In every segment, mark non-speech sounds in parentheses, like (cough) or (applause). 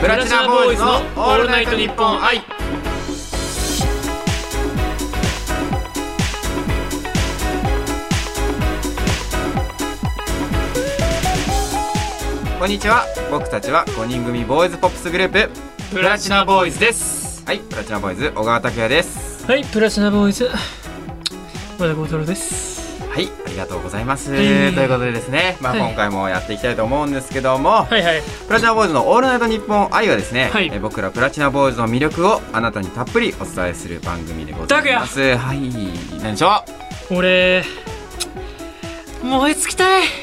プラチナボーイズのオールナイトニッポン愛こんにちは。僕たちは5人組ボーイズポップスグループ。プラチナボーイズです。はいプラチナボーイズ小川拓也です。はいプラチナボーイズ和田幸太郎です。はいがとうございます、はいということでですね、まあ、はい今回もやっていきたいと思うんですけども、はいはい。プラチナボーイズのオールナイトニッポン愛はですね、はい。え僕らプラチナボーイズの魅力をあなたにたっぷりお伝えする番組でございます。はい。何でしょう？俺燃え尽きたい。(laughs)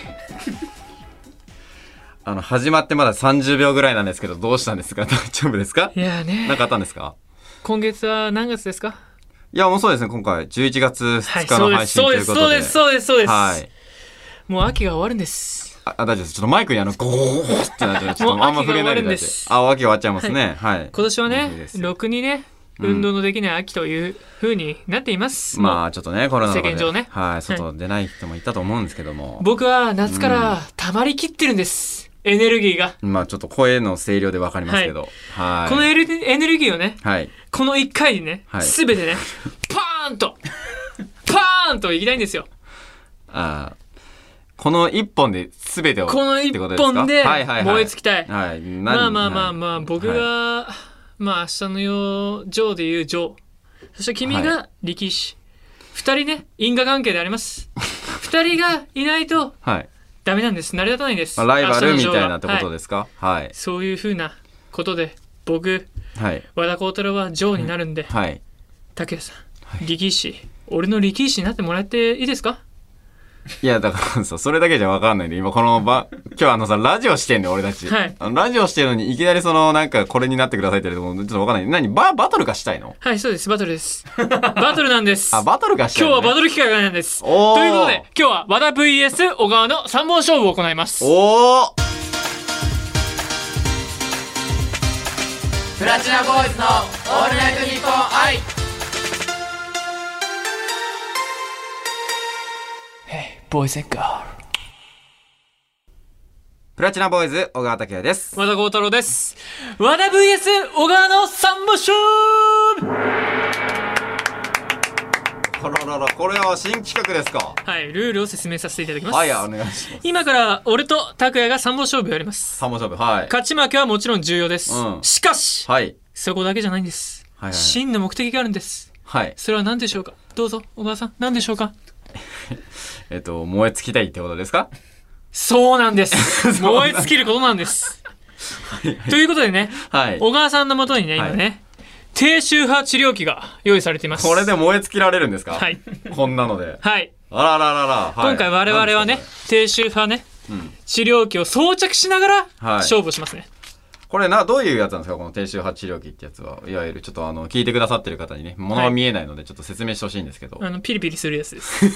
あの始まってまだ30秒ぐらいなんですけどどうしたんですか？大丈夫ですか？いやね。何かあったんですか？今月は何月ですか？いやもうそうですね。今回11月2日の配信そうで。すそうということでですそうですそうです。はい。もう秋が終わるんです。ああ大丈夫です。ちょっとマイクにあのゴーってなっちゃうちょっとあんま触れないであ秋終わっちゃいますね。はい、今年はねろくにねうん。運動のできない秋という風になっています、まあちょっとねコロナの世間上ね。はい外出ない人もいたと思うんですけども、僕は夏から溜まりきってるんです、エネルギーが、まあちょっと声の声量でわかりますけど。はい。このエネルエネルギーをねはいこの1回にね、はい。すべてねパーンとパーンといきたいんですよ。あーこの一本で全てをこの一本ではいはいはい。燃え尽きたい、はい、まあまあまあまあ僕はい。が、まあ明日のようジョーでいうジョー。そして君が力士、二人ね因果関係であります。(laughs) 二人がいないとはい。ダメなんです。成り立たないんです、まあライバルみたいなってことはいですか？はい。そういうふうなことで僕はい。和田幸太郎はジョーになるんで、はい。拓也さん力士。俺の力士になってもらっていいですか？いやだからさそれだけじゃわかんないんで今この場今日あのさラジオしてんだよ俺たち、はい。ラジオしてるのにいきなりそのなんかこれになってくださいって言われてもちょっとわかんない。何ババトルがしたいの？はいそうです。バトルです。バトルなんです。(laughs) あバトルがしたい今日はバトル機会がなんです。ということで、今日は和田 VS 小川の3本勝負を行います。おおプラチナボーイズのオールナイトニッポン愛ボーイズガプラチナボーイズ小川拓也ですール。和田幸太郎です。和田 VS 小川の3本勝負あらららこれは新企画ですか？はい、ルールを説明させていただきます。はいお願いします。今から俺と拓也が3本勝負をやります。三本勝負はい。勝ち負けはもちろん重要です。うん。しかし、はい。そこだけじゃないんです。はいはい。真の目的があるんです。はい。それは何でしょうか？どうぞ、小川さん、何でしょうか？(laughs) えっと燃え尽きたいってことですか？そうなんです。(laughs) 燃え尽きることなんです。ということでね、はい。小川さんのもとにね、今ね、低周波治療器が用意されています。これで燃え尽きられるんですか？はい。こんなのではい。あらららら、はい今回我々はね低周波ね、ん治療器を装着しながらはい勝負をしますね。これな、どういうやつなんですか？この低周波治療器ってやつは。いわゆるちょっとあの、聞いてくださってる方にね、物が見えないのでちょっと説明してほしいんですけど。あの、ピリピリするやつです。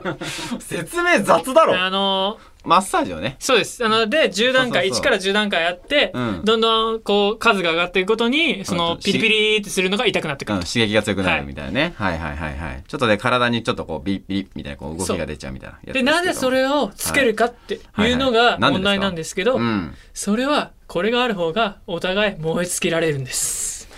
(laughs) 説明雑だろあのマッサージをね。そうです。あの、で、10段階、そうそうそう1から10段階あって、うんどんどん、こう、数が上がっていくごとに、そうんの、ピリピリってするのが痛くなってくるうん、。刺激が強くなるみたいなね。はい、はい、はいはいちょっとね、体にちょっとこう、ビリビリみたいなこう動きが出ちゃうみたいなやつで、なぜそれをつけるかっていうのが問題なんですけど、うん。それは、これがある方が、お互い燃え尽きられるんです。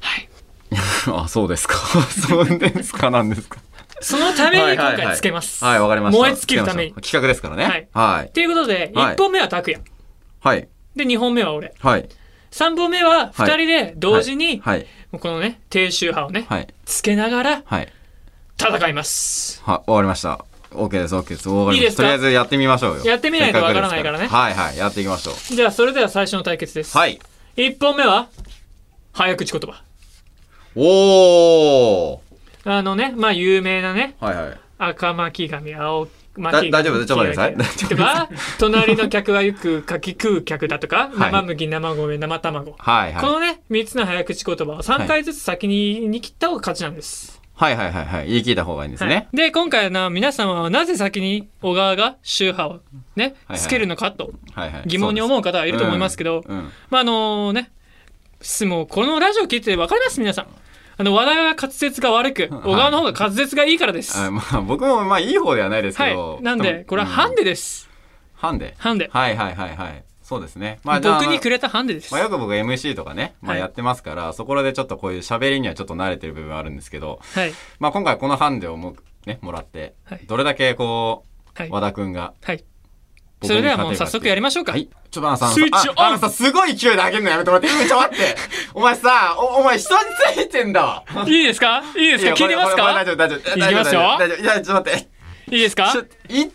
はい。(laughs) あ、そうですか。(laughs) そうですかなんですか？そのために今はいはいはい回つけます。はい、わかりました。燃え尽きるために企画ですからね。はいはい。ということで、はい1本目は拓也。はい。で、2本目は俺。はい。3本目は2人で同時に、はい。このね、低周波をね、はい。つけながらはい。戦います。はい、終わりました。OK です、OK です。いいですか？とりあえずやってみましょうよ。やってみないとわからないからねはいはい、やっていきましょう。じゃあ、それでは最初の対決です。はい。1本目は、早口言葉。おーあのね、まあ、有名なね、はいはい。赤巻紙、青巻紙。だ大丈夫ちょっと待ってくださいとか、隣の客はよくかき食う客だとか、(laughs) はい生麦、生米、生卵。はいはい。このね、3つの早口言葉を3回ずつ先に言い切った方が勝ちなんです。はいはいはいはい。言い切った方がいいんですはね。い、で、今回は皆様はなぜ先に小川が周波をね、つけるのかとはいはい。疑問に思う方はいると思いますけど、まああのね、すもうこのラジオ聞いて分かります？皆さん。あの、和田が滑舌が悪く、小川の方が滑舌がいいからです。あまあ僕もまあいい方ではないですけど。はい。なんで、これはハンデ。デです。ハンデ？ハンデ。はいはいはいはい。そうですね。まあ、じゃあ僕にくれたハンデです。まあ、よく僕 MC とかね、まあ、はいやってますから、そこでちょっとこういう喋りにはちょっと慣れてる部分はあるんですけど、はい。まあ、今回このハンデをも,、ね、もらって、はいどれだけこう、はい。和田くんがはい。それではもう早速やりましょうか。はい。ちょっとあのさ、あのスイッチオンああのさ、すごい勢いで上げるのやめてもらって。うんちょ、待って。(laughs) お前さ、お、お前人についてんだわ。いいですか？いいですか？聞いてますか？大丈夫、大丈夫。いきますよ大丈夫。いや、ちょっと待って。いいですか？い、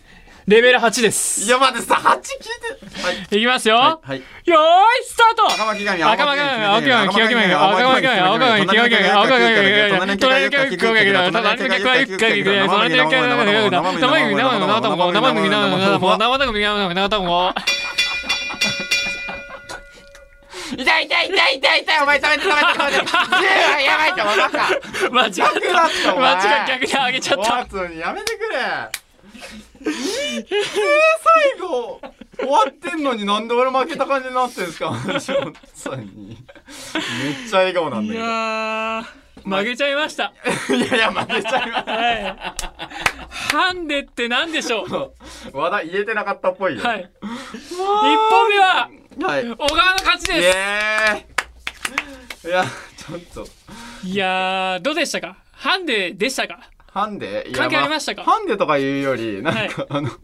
レベル8です。いや、待ってさ、8聞いて。はい。いきますよ。はい。はい。よーい、スタート赤巻紙、赤巻紙、赤巻紙、赤巻紙、赤巻紙、赤巻紙、赤巻紙、赤巻紙、赤巻紙、隣の客はゆっかき隣の客はゆっかき隣の客はゆっかき隣の客はゆっかき生麦生麦生麦生麦生麦生麦生麦生麦生麦痛い痛い痛い痛い痛いお前止めて止めて止めて10はやばいってお前バカ間違逆だったお前間違逆に上げちゃった。おつにやめてくれえー、最後終わってんのになんで俺負けた感じになってんすか？私 (laughs) 本当に。めっちゃ笑顔なんいだけど。やー、曲げちゃいました。(laughs) いやいや負けちゃいまはい。ハンデって何でしょう？す和田言えてなかったっぽいよ。はい。一本目は、はい。小川の勝ちイです。いやちょっと。いやー、どうでしたか？ハンデでしたか？ハンデ？いや関係ありましたか？あハンデとか言うよりなんか、あの (laughs)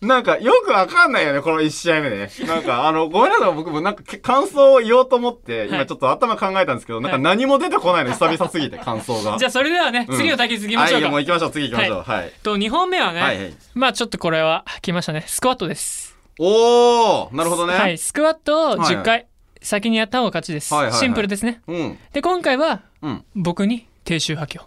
なんかよくわかんないよね、この1試合目でね。なんか、あの、ごめんなさい、僕もなんかけ感想を言おうと思って、今ちょっと頭考えたんですけど、なんか何も出てこないの、久々すぎて、感想が。(laughs) じゃあそれではね、うん次の対決いきましょうはい、もうか。行きましょう、次行きましょう。はい。と、2本目はね、はいはいまあちょっとこれは来ましたね。スクワットです。おーなるほどね。はい、スクワットを10はいは回、先にやった方が勝ちです。はいはいはいシンプルですね。うん。で、今回は、うん。僕に低周波器を、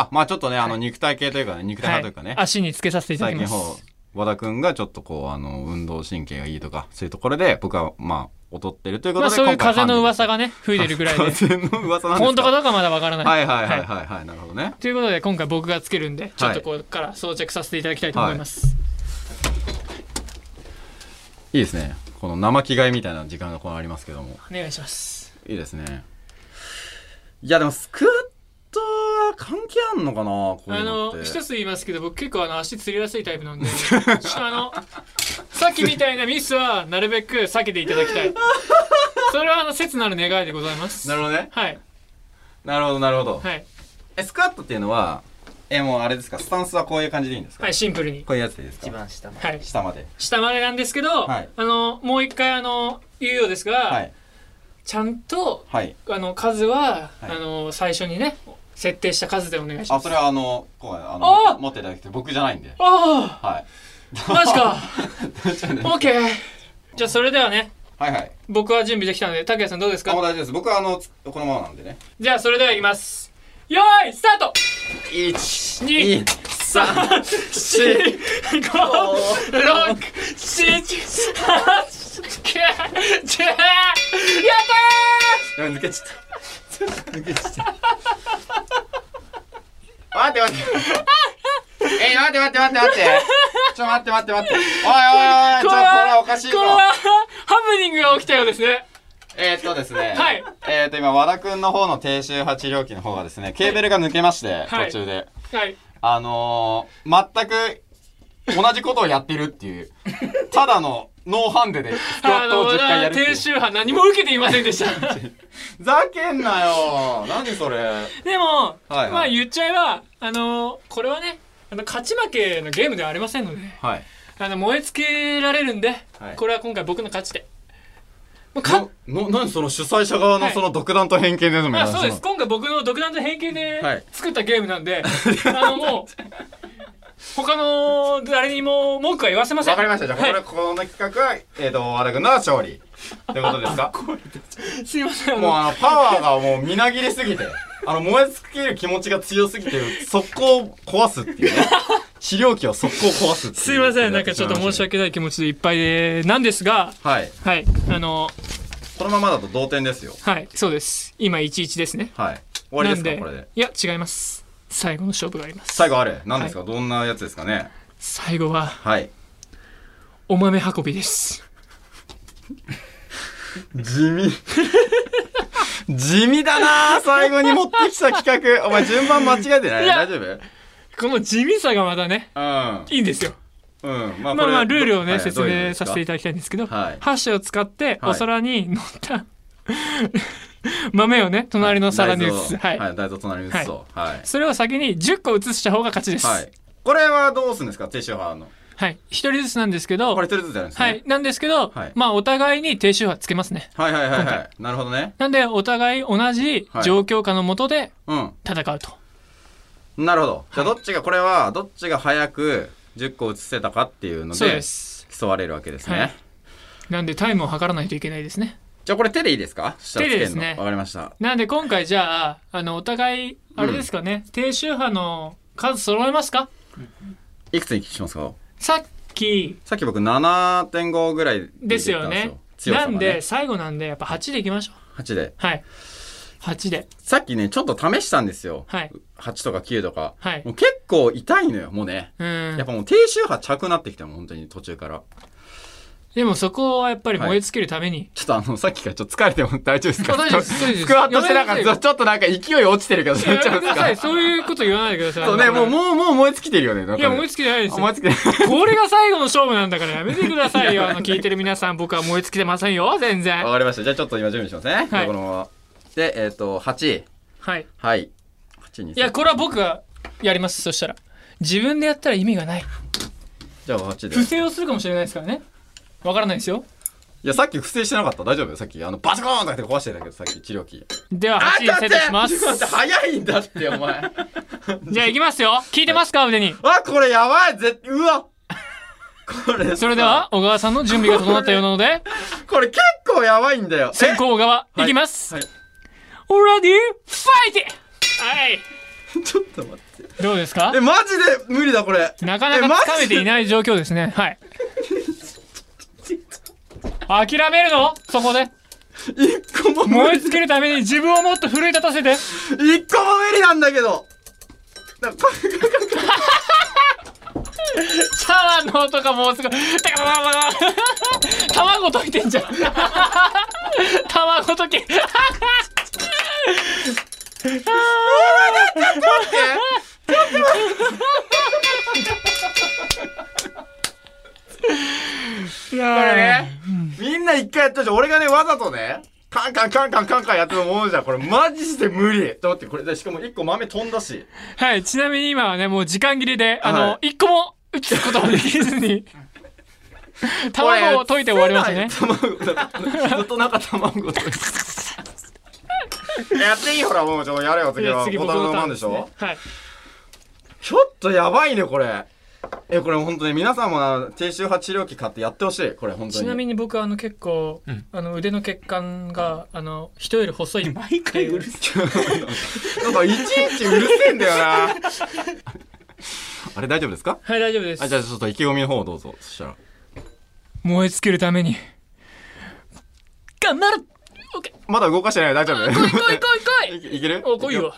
あ、まあちょっとね、あの、肉体系というかね、肉体派というかね。足につけさせていただきま最近ほうす。和田くんがちょっとこう、あの、運動神経がいいとか、そういうところで、僕は、まあ、劣ってるということで、まあそういう風の噂ががね、吹いてるぐらいで、風の噂なんですか？本当かどうかまだわからない。はいはいはいはいはい、なるほどね。ということで今回僕がつけるんでちょっとここから装着させていただきたいと思います、いいですね。この生着替えみたいな時間がこのありますけども。お願いしますいいですね。いやでもスクワットは関係あんのかなこううのって。の一つ言いますけど僕結構あの足つりやすいタイプなんであのさっきみたいなミスはなるべく避けていただきたいそれはあの切なる願いでございますなるほどね。はいなるほどなるほど。はいえ、スクワットっていうのは、え、もうあれですか？スタンスはこういう感じでいいんですか？はいシンプルにこういうやつでいいですか？一番下のはい下まで。下までなんですけど、はいあのもう一回あの言うようですが、はい。ちゃんとはい。あの数は、はいあの最初にね設定した数でお願いしあ、ますそれはあの、こう、ああの、持っていただきて僕じゃないんで。あはい。あマジか (laughs) オッケーじゃあそれではねはいはい。僕は準備できたので拓也さんどうですか？あもう大丈夫です。僕はあの、つこのままなんでね。じゃあそれではいきますよーいスタート1、2 3 4 5 6 7 8 9 10やったやばい抜けちゃった。抜けちゃった。待って待って。え、待って待って待って待って。ちょ待って待って待って。おいおいおい、ちょ、これはおかしいぞこれはハプニングが起きたようですねえーっとですね。はい。えーっと、今、和田くんの方の低周波治療器の方がですね、ケーブルが抜けまして、はい途中で。はいあのー、全く同じことをやってるっていう、ただのノーハンデでスクワあットをの10回やるっていう低。周波何も受けていませんでしたざけんなよ何それ。でも、はいはいまあ言っちゃえばあのこれはねあの勝ち負けのゲームではありませんのではい。あの燃え尽けられるんで、はいこれは今回僕の勝ちでもうかな、な、何その主催者側のその独断と偏見ですもんね。あそうです今回僕の独断と偏見ではい作ったゲームなんで、(laughs) あのもう他の誰にも文句は言わせませんわかりました。じゃあ、はこの企画は、えっ、と、和田君の勝利。ってことですか？い、すいませんもうあの、パワーがもうみなぎりすぎて、あの、燃え尽きる気持ちが強すぎて、速攻を壊すっていうね。治療器を速攻壊すっていう。すいませんなんかちょっと申し訳ない気持ちでいっぱいでなんですがはい。はいあのこのままだと同点ですよ。はいそうです今11ですねはい。終わりですか？これで。いや違います最後の勝負があります。最後あれ？何ですか、どんなやつですかね？最後ははい。お豆運びです。地味。(laughs) 地味だな最後に持ってきた企画。お前順番間違えてない？大丈夫？この地味さがまたねうん。いいんですよ。うん。ままあまあルールをね、はい説明させていたただきたいんですけど、はい。箸を使ってはいお皿に乗った、(laughs) 豆をね隣の皿に移す、はいはい、大豆を隣に移すと。はい。それを先に10個移した方が勝ちですはい。これはどうするんですか？低周波の。はい一人ずつなんですけどこれ一人ずつやるんですね。はい。なんですけど、はいまあお互いに低周波つけますねはいはいはいはい。なるほどね。なんでお互い同じ状況下のもとでうん。戦うと、なるほど。じゃあどっちが、これは、どっちが早く10個移せたかっていうのそうで競われるわけですね。はいなんでタイムを測らないといけないですねじゃあこれ手でいいですか？手手でですね。わかりました。なんで今回じゃああのお互いあれですかね、低周波の数揃えますか？いくつにしますか？さっきさっき僕7.5ぐらいですよ。ね。強さがなんで最後なんでやっぱ8でいきましょう。8で。はい。8で。さっきね、ちょっと試したんですよ。はい。8とか9とか。はい。もう結構痛いのよ、もうね。うん。やっぱもう低周波ちゃくなってきたもん、本当に途中から。でもそこはやっぱり燃え尽きるために、ちょっとあの、さっきからちょっと疲れても大丈夫ですかあ大丈夫ですスクワットしてなんか、ちょっとなんか勢い落ちてるけど、そうそういうこと言わないでくださいそうね、もう、もう、もう燃え尽きてるよね。いや燃え尽きてないですよ燃え尽きてる。これが最後の勝負なんだからやめてくださいよあの聞いてる皆さん僕は燃え尽きてませんよ全然わかりました。じゃあちょっと今準備しますね。はいこのまま。で、えっ、と、8。はいはい。8に。いやこれは僕がやりますそしたら自分でやったら意味がないじゃあ8で。不正をするかもしれないですからねわからないですよ。いや、さっき不正してなかった。大丈夫さっき、あの、バチコーンとかって壊してたけど、さっき治療器。では8にセットします。ちょっと待って早いんだって、お前。(laughs) じゃあいきますよ。聞いてますか腕に。あ、これやばい。ぜうわ。これさ。それでは小川さんの準備が整ったようなので。これ結構やばいんだよ。先行小川い。きます、はい。Ready? Fight! はい。えちょっと待って。どうですか？え、マジで無理だ、これ。なかなかつかめていない状況ですね。はい (laughs) (laughs) 諦めるの？そこで？一個も無理。燃え尽きるために自分をもっと奮い立たせて。一個も無理なんだけど。なんかシャワーの音がもうすごい。卵溶いてんじゃん。(laughs) 卵溶け。(laughs) いやね、みんな一回やったじゃん。俺がね、わざとね、カンカンカンカンカンカンやってるもんじゃん。これマジで無理。ちょっと待って、これでしかも一個豆飛んだし。はいちなみに今はねもう時間切れであの、は一個も打つことができずに (laughs) 卵を溶いて終わりましたね卵、ずっとなんか卵。やっていい？ほら、もうちょっとやれよ、次は。次僕ボタンの番でしょはいちょっとやばいね、これ。え、これ本当に皆さんもな、低周波治療器買ってやってほしい。これ本当に。ちなみに僕はあの結構、あの腕の血管があの人より細い毎回うるせなんかいちいちうるせえんだよな。あれ大丈夫ですか？はい大丈夫です。あ、じゃあちょっと意気込みの方をどうぞ。そしたら。燃え尽きるために。頑張る。まだ動かしてない大丈夫。来い来い来い来い。い (laughs) いける？お来いよ。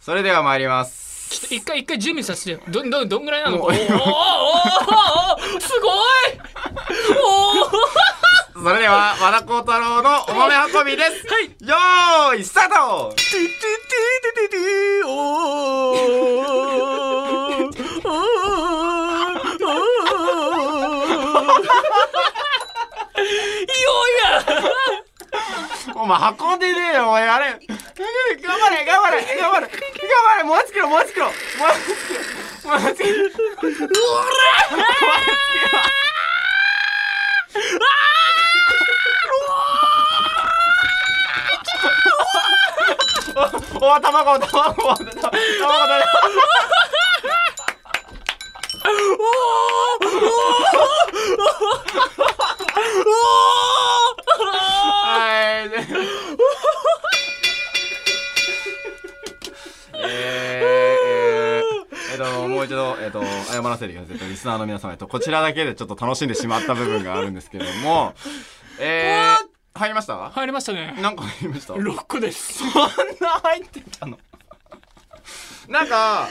それでは参ります。ちょっと一回一回準備させてよどどどんぐらいなの？すごいおーそれでは、和田幸太郎のお豆運びです。はいよーい、スタートお前運んでねえよ、お前、あれ。頑張れ、頑張れ、頑張れ、頑張れ、燃え尽きろ、燃え尽きろ、燃え尽きろ、燃え尽きろ。うわおお、卵、卵、卵、卵、卵。はい。えっと、謝らせてください。えっとリスナーの皆様、と、こちらだけでちょっと楽しんでしまった部分があるんですけども、えー、入りました？入りましたね。なんか入りました？6個です。そんな入ってたの？なんか、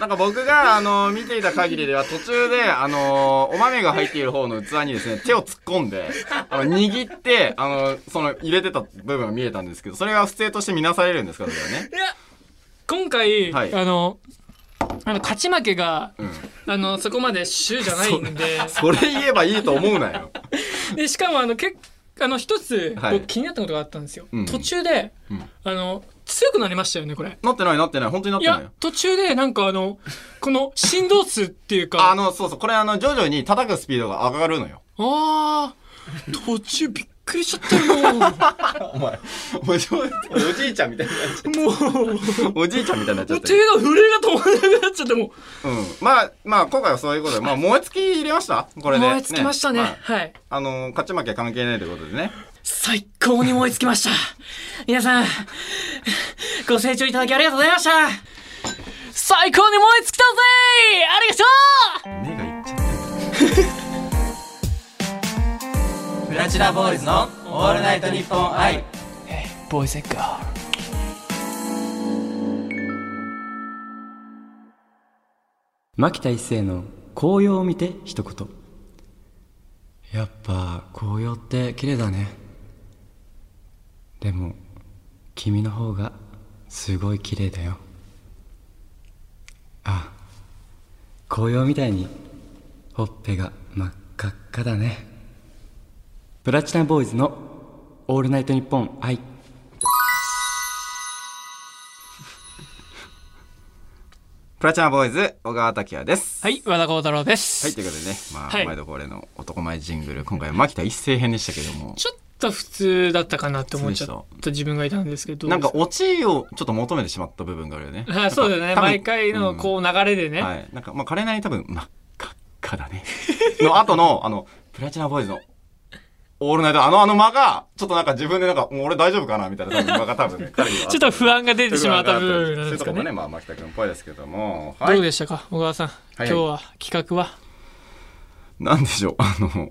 なんか僕が、あの、見ていた限りでは途中で、あの、お豆が入っている方の器にですね、手を突っ込んで、あの、握って、あの、その、入れてた部分が見えたんですけど、それが不正として見なされるんですか？それはね。いや今回、はい。あのあの勝ち負けがうん。あのそこまで主じゃないんで。(laughs) (laughs) それ言えばいいと思うなよ。(laughs) でしかもあのけあの一つ、はい。僕気になったことがあったんですよ、うん。途中で、うん。あの強くなりましたよねこれ。なってないなってない。本当になっいてないよ。や途中でなんかあのこの振動数っていうか。あのそうそう。これあの徐々に叩くスピードが上がるのよ。あー。途中びっくりしちゃったよ。お前おじおじいちゃんみたいになっちゃっもうたおじいちゃんみたいになっちゃもうった手が震えが止まらなくなっちゃって。もううん。まあまあ今回はそういうことで。まあ燃え尽き入れました？これで。燃え尽きましたね。まあはい。あの勝ち負け関係ないということでね。最高に燃え尽きました。皆さんご清聴いただきありがとうございました。最高に燃え尽きたぜラボーイズのオールナイトニッポン愛。ボーイズエッガー牧田一成の紅葉を見て一言。やっぱ紅葉って綺麗だね。でも君の方がすごい綺麗だよ。あ紅葉みたいにほっぺが真っ赤っかだねプラチナボーイズの「オールナイトニッポン愛」プラチナボーイズ小川拓也です。はい和田幸太郎です、はいということでねまあ、はい。毎度恒例の男前ジングル今回は牧田一成編でしたけども。ちょっと普通だったかなって思っちゃっ普た自分がいたんですけど。なんかオチをちょっと求めてしまった部分があるよね。はいそうだよね。毎回のこう流れでね、はい。なんか、まあ、彼なりに多分、真っ赤っかだね。の後の、あの、プラチナボーイズの、オールナイト、あの、あの間が、ちょっとなんか自分でなんか、もう俺大丈夫かなみたいな (laughs) 間が多分ね、彼には。ちょっと不安が出てしまった部分。なんそういうですかねところもね、まあ、牧田君っぽいですけども。どうでしたか小川さん、い。今日は企画は？なんでしょう、あの、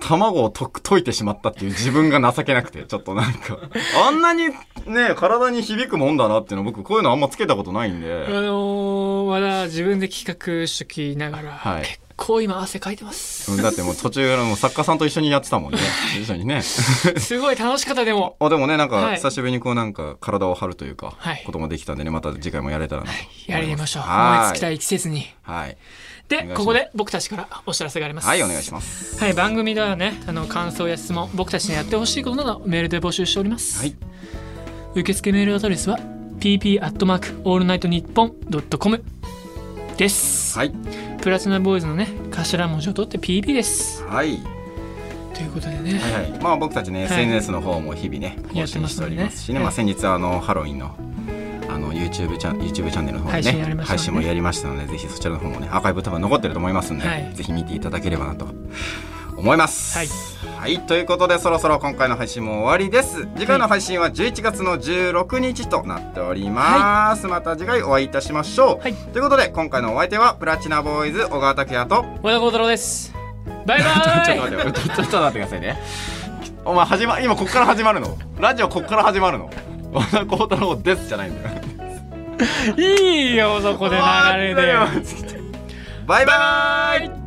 卵をと溶いてしまったっていう自分が情けなくて、ちょっとなんか、あんなにね、体に響くもんだなっていうの僕、こういうのあんまつけたことないんあで、のー、まだ自分で企画しときながら、はい。結構今汗かいてます。うんだってもう途中からもう作家さんと一緒にやってたもんね。一緒にね。すごい楽しかったでも。あでもねなんかはい。久しぶりにこうなんか体を張るというか、はい。こともできたんでねまた次回もやれたらなと思いやりましょう。はい。燃え尽きたい季節に。はい。でここで僕たちからお知らせがあります。はいお願いします。はい番組ではねあの感想や質問僕たちにやってほしいことなどメールで募集しております、はい。受付メールアドレスは pp アットマークオールナイトニッポンドットコムです、はいプラチナボーイズのね頭文字を取って PP です。はい。ということでね、はいはい。まあ僕たちね、い。SNS の方も日々ねやって更新しておりますしね、はい。まあ先日あのハロウィンのあの YouTube チャン YouTube チャンネルの方でねね。配信もやりましたのでぜひそちらの方もねアーカイブ多分残ってると思いますんで、はい。ぜひ見ていただければなと思います。はい。はい、ということでそろそろ今回の配信も終わりです。次回の配信は11月の16日となっております、また次回お会いいたしましょう、はい。ということで今回のお相手はプラチナボーイズ小川拓也と和田幸太郎です。バイバ (laughs) ちょイっと待ってちょっと待ってくださいね。お前始ま今こっから始まるの？ラジオこっから始まるの？和田幸太郎ですじゃないんだよ。(laughs) いいよそこで流れで (laughs) バイ。バイ